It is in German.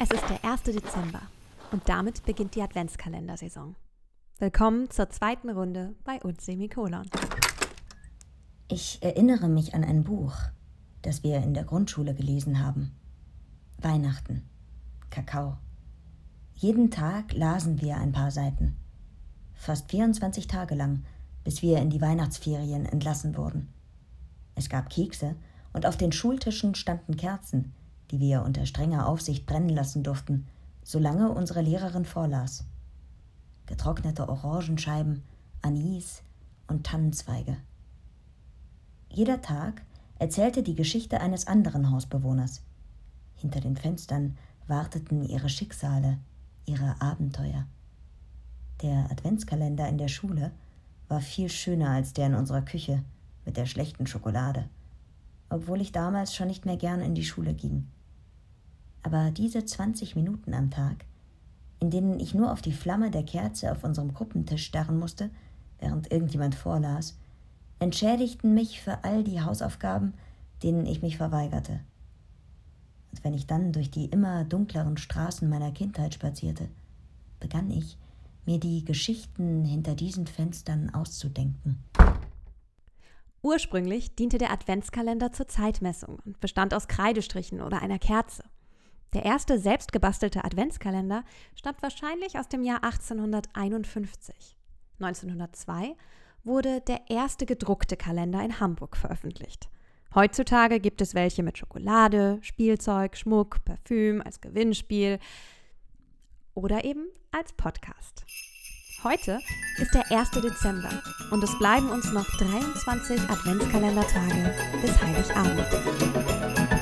Es ist der 1. Dezember und damit beginnt die Adventskalendersaison. Willkommen zur zweiten Runde bei uns Semikolon. Ich erinnere mich an ein Buch, das wir in der Grundschule gelesen haben. Weihnachten. Kakao. Jeden Tag lasen wir ein paar Seiten. Fast 24 Tage lang, bis wir in die Weihnachtsferien entlassen wurden. Es gab Kekse und auf den Schultischen standen Kerzen, die wir unter strenger Aufsicht brennen lassen durften, solange unsere Lehrerin vorlas. Getrocknete Orangenscheiben, Anis und Tannenzweige. Jeder Tag erzählte die Geschichte eines anderen Hausbewohners. Hinter den Fenstern warteten ihre Schicksale, ihre Abenteuer. Der Adventskalender in der Schule war viel schöner als der in unserer Küche mit der schlechten Schokolade, obwohl ich damals schon nicht mehr gern in die Schule ging. Aber diese 20 Minuten am Tag, in denen ich nur auf die Flamme der Kerze auf unserem Gruppentisch starren musste, während irgendjemand vorlas, entschädigten mich für all die Hausaufgaben, denen ich mich verweigerte. Und wenn ich dann durch die immer dunkleren Straßen meiner Kindheit spazierte, begann ich, mir die Geschichten hinter diesen Fenstern auszudenken. Ursprünglich diente der Adventskalender zur Zeitmessung und bestand aus Kreidestrichen oder einer Kerze. Der erste selbstgebastelte Adventskalender stammt wahrscheinlich aus dem Jahr 1851. 1902 wurde der erste gedruckte Kalender in Hamburg veröffentlicht. Heutzutage gibt es welche mit Schokolade, Spielzeug, Schmuck, Parfüm als Gewinnspiel oder eben als Podcast. Heute ist der 1. Dezember und es bleiben uns noch 23 Adventskalendertage bis Heiligabend.